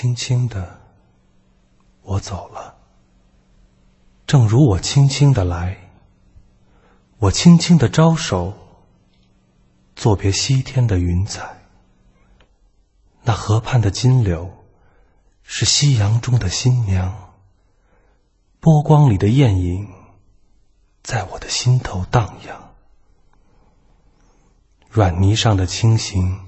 轻轻的，我走了。正如我轻轻的来，我轻轻的招手，作别西天的云彩。那河畔的金柳，是夕阳中的新娘。波光里的艳影，在我的心头荡漾。软泥上的青荇，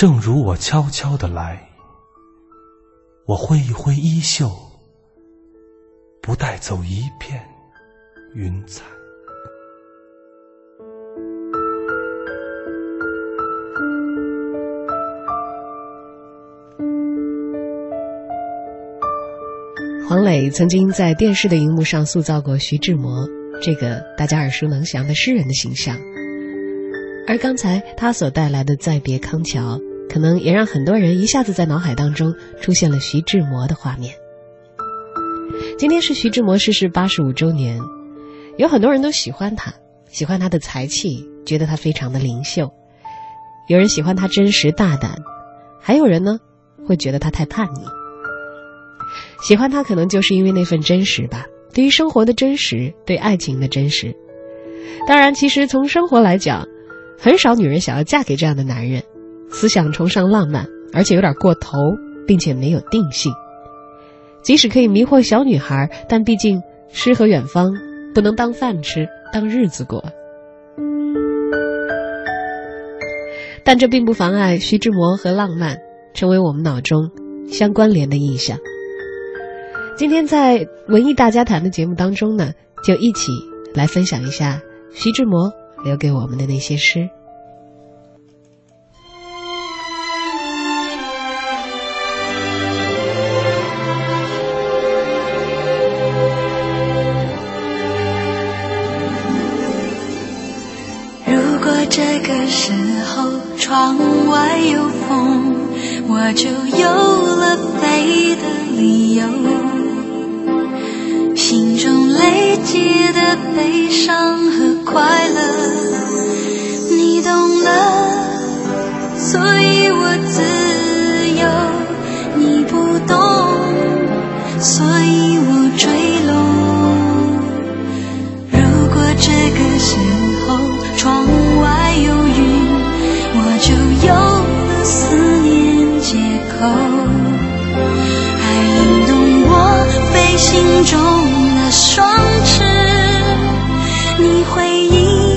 正如我悄悄的来，我挥一挥衣袖。不带走一片云彩。黄磊曾经在电视的荧幕上塑造过徐志摩这个大家耳熟能详的诗人的形象，而刚才他所带来的《再别康桥》，可能也让很多人一下子在脑海当中出现了徐志摩的画面。今天是徐志摩逝世八十五周年，有很多人都喜欢他，喜欢他的才气，觉得他非常的灵秀。有人喜欢他真实大胆，还有人呢会觉得他太叛逆。喜欢他可能就是因为那份真实吧，对于生活的真实，对爱情的真实。当然，其实从生活来讲，很少女人想要嫁给这样的男人，思想崇尚浪漫，而且有点过头，并且没有定性。即使可以迷惑小女孩，但毕竟诗和远方不能当饭吃、当日子过。但这并不妨碍徐志摩和浪漫成为我们脑中相关联的印象。今天在文艺大家谈的节目当中呢，就一起来分享一下徐志摩留给我们的那些诗。这个时候窗外有风，我就有了飞的理由。心中累积的悲伤和快乐，你懂了，所以我自由。你不懂，所以我坠落。如果这个时候窗借口，还引动我飞行中的双翅。你回应，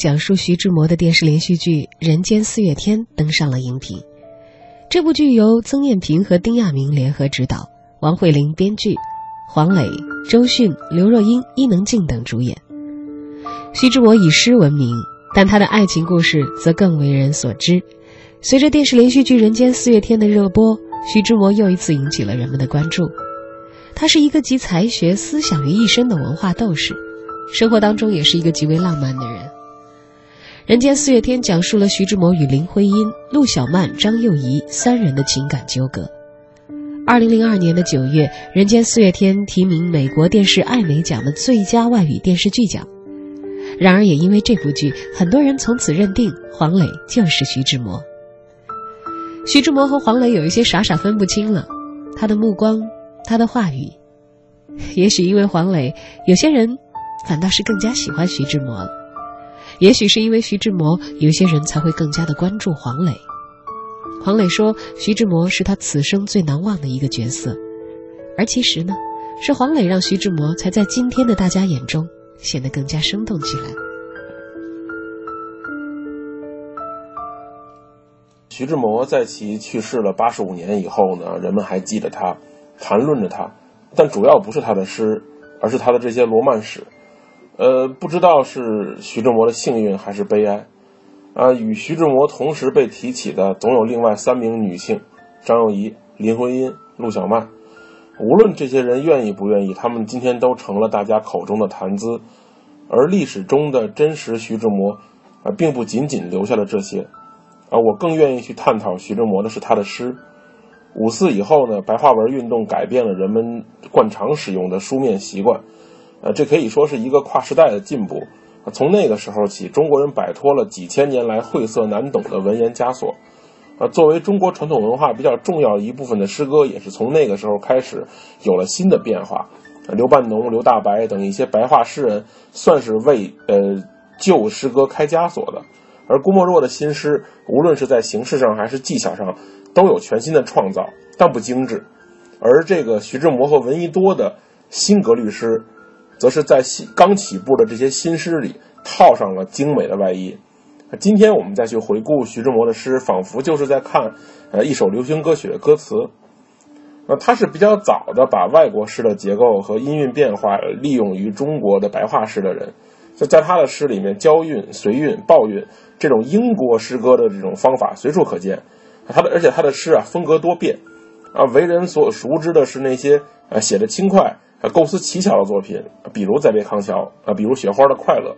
讲述徐志摩的电视连续剧《人间四月天》登上了荧屏。这部剧由曾艳萍和丁亚明联合执导，王慧玲编剧，黄磊、周迅、刘若英、伊能静等主演。徐志摩以诗闻名，但他的爱情故事则更为人所知。随着电视连续剧《人间四月天》的热播，徐志摩又一次引起了人们的关注。他是一个集才学、思想于一身的文化斗士，生活当中也是一个极为浪漫的人。《人间四月天》讲述了徐志摩与林徽因、陆小曼、张幼仪三人的情感纠葛。二零零二年的九月，《人间四月天》提名美国电视艾美奖的最佳外语电视剧奖。然而，也因为这部剧，很多人从此认定黄磊就是徐志摩。徐志摩和黄磊有一些傻傻分不清了，他的目光，他的话语，也许因为黄磊，有些人反倒是更加喜欢徐志摩了。也许是因为徐志摩，有些人才会更加的关注黄磊。黄磊说，徐志摩是他此生最难忘的一个角色，而其实呢，是黄磊让徐志摩才在今天的大家眼中。显得更加生动起来。徐志摩在其去世了八十五年以后呢，人们还记得他，谈论着他，但主要不是他的诗，而是他的这些罗曼史。呃，不知道是徐志摩的幸运还是悲哀，啊，与徐志摩同时被提起的总有另外三名女性：张幼仪、林徽因、陆小曼。无论这些人愿意不愿意，他们今天都成了大家口中的谈资，而历史中的真实徐志摩，啊，并不仅仅留下了这些，啊，我更愿意去探讨徐志摩的是他的诗。五四以后呢，白话文运动改变了人们惯常使用的书面习惯，呃，这可以说是一个跨时代的进步。从那个时候起，中国人摆脱了几千年来晦涩难懂的文言枷锁。啊，作为中国传统文化比较重要一部分的诗歌，也是从那个时候开始有了新的变化。刘半农、刘大白等一些白话诗人，算是为呃旧诗歌开枷锁的。而郭沫若的新诗，无论是在形式上还是技巧上，都有全新的创造，但不精致。而这个徐志摩和闻一多的新格律诗，则是在新刚起步的这些新诗里套上了精美的外衣。今天我们再去回顾徐志摩的诗，仿佛就是在看，呃，一首流行歌曲的歌词。呃，他是比较早的把外国诗的结构和音韵变化利用于中国的白话诗的人。就在他的诗里面，交韵、随韵、抱韵这种英国诗歌的这种方法随处可见。他的而且他的诗啊风格多变，啊，为人所熟知的是那些呃写的轻快、构思奇巧的作品，比如《再别康桥》啊，比如《雪花的快乐》。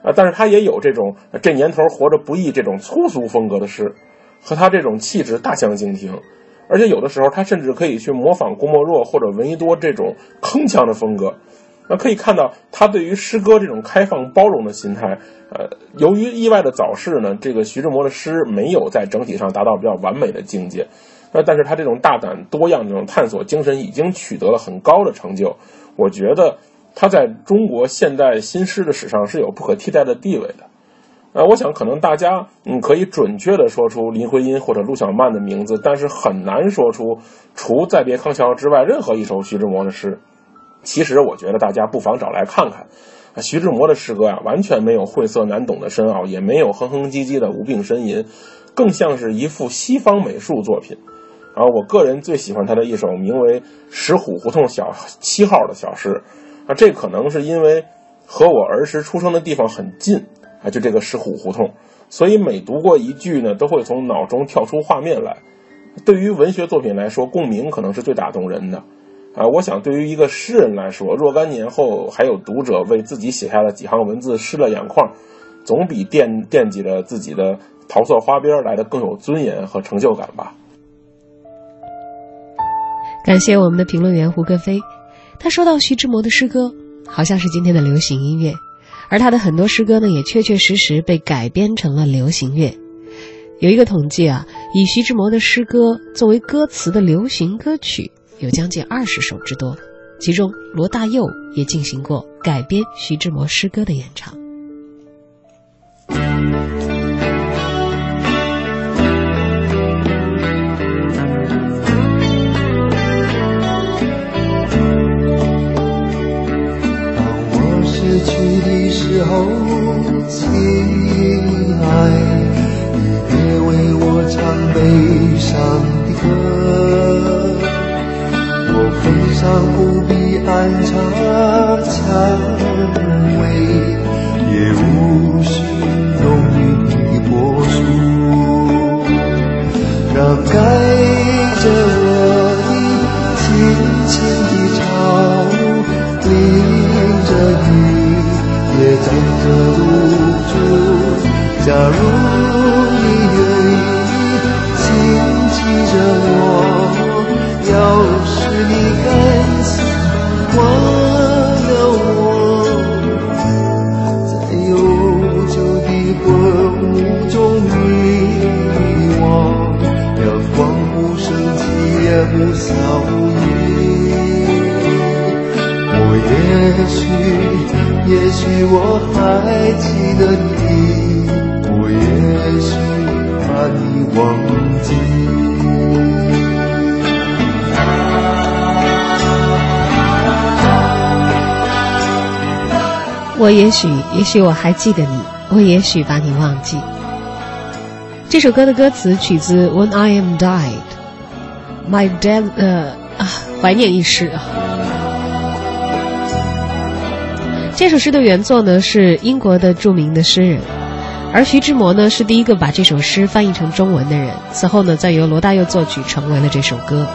啊，但是他也有这种这年头活着不易这种粗俗风格的诗，和他这种气质大相径庭，而且有的时候他甚至可以去模仿郭沫若或者闻一多这种铿锵的风格。那可以看到他对于诗歌这种开放包容的心态。呃，由于意外的早逝呢，这个徐志摩的诗没有在整体上达到比较完美的境界。但是他这种大胆多样这种探索精神已经取得了很高的成就。我觉得。他在中国现代新诗的史上是有不可替代的地位的，呃，我想可能大家嗯可以准确的说出林徽因或者陆小曼的名字，但是很难说出除《再别康桥》之外任何一首徐志摩的诗。其实我觉得大家不妨找来看看，徐志摩的诗歌啊，完全没有晦涩难懂的深奥，也没有哼哼唧唧的无病呻吟，更像是一幅西方美术作品。然后我个人最喜欢他的一首名为《石虎胡同小七号》的小诗。啊，这可能是因为和我儿时出生的地方很近啊，就这个石虎胡同，所以每读过一句呢，都会从脑中跳出画面来。对于文学作品来说，共鸣可能是最打动人的啊。我想，对于一个诗人来说，若干年后还有读者为自己写下了几行文字湿了眼眶，总比惦惦记着自己的桃色花边来的更有尊严和成就感吧。感谢我们的评论员胡歌飞。他说到徐志摩的诗歌，好像是今天的流行音乐，而他的很多诗歌呢，也确确实实被改编成了流行乐。有一个统计啊，以徐志摩的诗歌作为歌词的流行歌曲有将近二十首之多，其中罗大佑也进行过改编徐志摩诗歌的演唱。时候，亲爱，你别为我唱悲伤的歌，我风上不必安插蔷薇，也无需浓郁的柏树，让该。假如我也许，也许我还记得你，我也许把你忘记。这首歌的歌词取自《When I Am Died》，My Dead，呃啊，怀念一诗啊。这首诗的原作呢是英国的著名的诗人，而徐志摩呢是第一个把这首诗翻译成中文的人。此后呢，再由罗大佑作曲，成为了这首歌。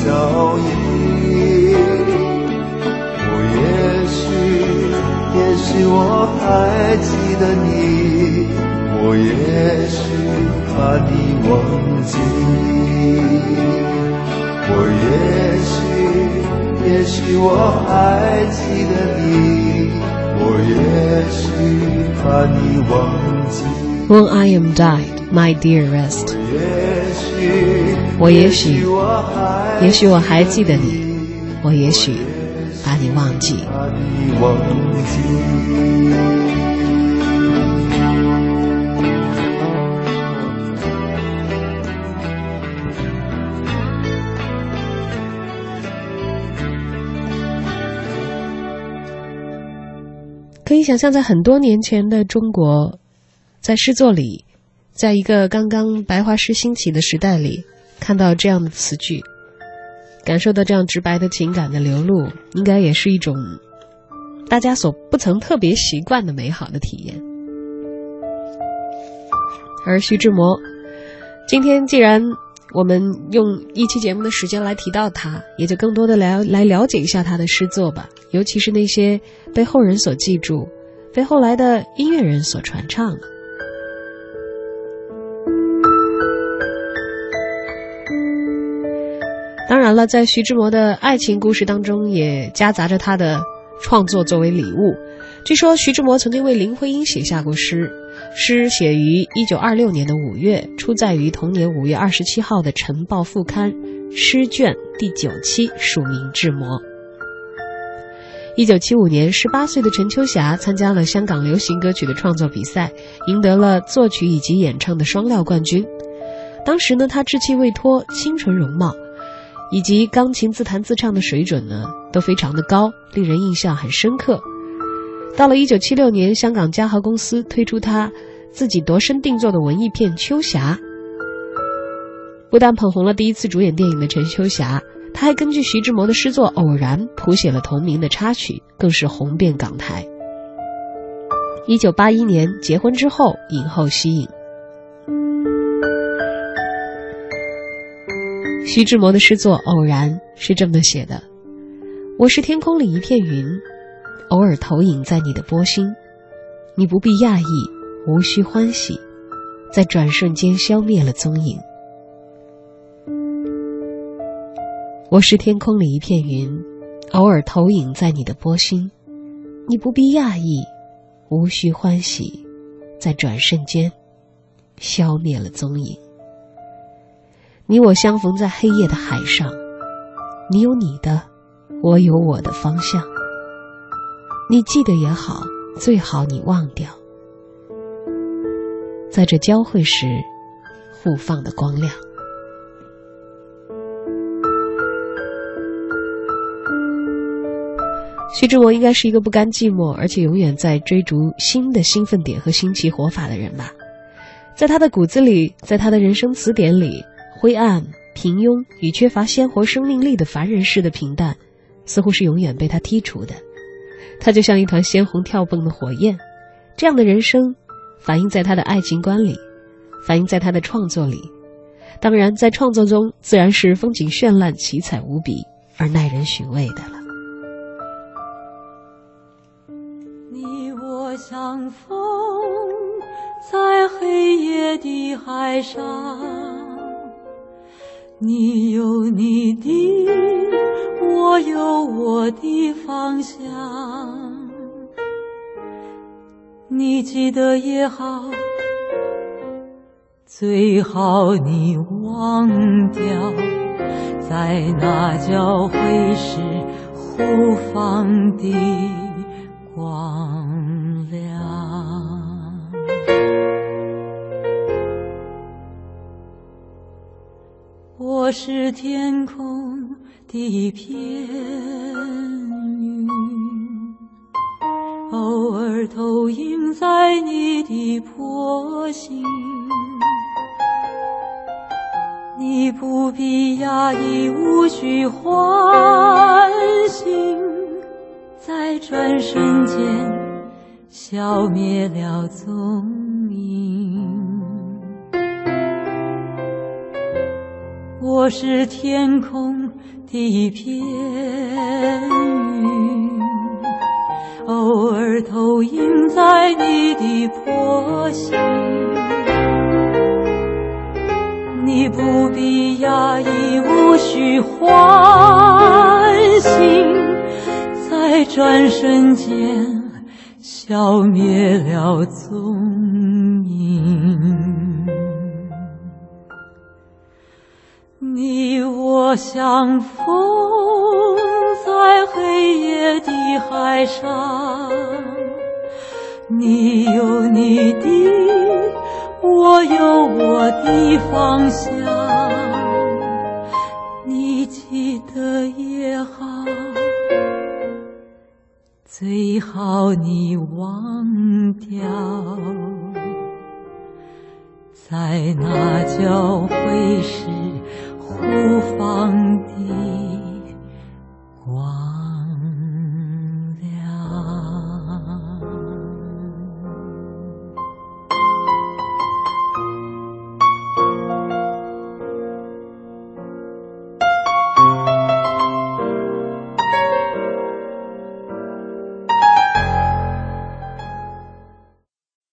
也不消熨。我也许，也许我还记得你，我也许把你忘记。我也许，也许我还记得你，我也许把你忘记。When I am died, my dearest，也许，我也许，也许我还记得你，我也许。把你忘记。可以想象，在很多年前的中国，在诗作里，在一个刚刚白话诗兴起的时代里，看到这样的词句，感受到这样直白的情感的流露，应该也是一种大家所不曾特别习惯的美好的体验。而徐志摩，今天既然我们用一期节目的时间来提到他，也就更多的来来了解一下他的诗作吧，尤其是那些被后人所记住、被后来的音乐人所传唱的。当然了，在徐志摩的爱情故事当中，也夹杂着他的创作作为礼物。据说徐志摩曾经为林徽因写下过诗，诗写于一九二六年的五月，出载于同年五月二十七号的《晨报》副刊诗卷第九期，署名志摩。一九七五年，十八岁的陈秋霞参加了香港流行歌曲的创作比赛，赢得了作曲以及演唱的双料冠军。当时呢，她稚气未脱，清纯容貌，以及钢琴自弹自唱的水准呢，都非常的高，令人印象很深刻。到了一九七六年，香港嘉禾公司推出他自己度身定做的文艺片《秋霞》，不但捧红了第一次主演电影的陈秋霞，她还根据徐志摩的诗作《偶然》谱写了同名的插曲，更是红遍港台。一九八一年结婚之后，影后息影。徐志摩的诗作《偶然》是这么写的：“我是天空里一片云，偶尔投影在你的波心，你不必讶异，无需欢喜，在转瞬间消灭了踪影。我是天空里一片云，偶尔投影在你的波心，你不必讶异，无需欢喜，在转瞬间消灭了踪影。”你我相逢在黑夜的海上，你有你的，我有我的方向。你记得也好，最好你忘掉，在这交汇时互放的光亮。徐志摩应该是一个不甘寂寞，而且永远在追逐新的兴奋点和新奇活法的人吧。在他的骨子里，在他的人生词典里，灰暗、平庸与缺乏鲜活生命力的凡人式的平淡，似乎是永远被他剔除的。他就像一团鲜红跳蹦的火焰，这样的人生，反映在他的爱情观里，反映在他的创作里。当然，在创作中，自然是风景绚烂、奇彩无比而耐人寻味的了。你我相逢在黑夜的海上，你有你的，我有我的方向。你记得也好，最好你忘掉，在那交汇时互放的是天空的一片云，偶尔投影在你的波心。你不必压抑，无需唤醒，在转瞬间消灭了踪我是天空的一片云，偶尔投影在你的波心。你不必压抑，无需唤醒，在转瞬间消灭了踪影。你我相逢在黑夜的海上，你有你的，我有我的方向。你记得也好，最好你忘掉。在那交汇时不放低。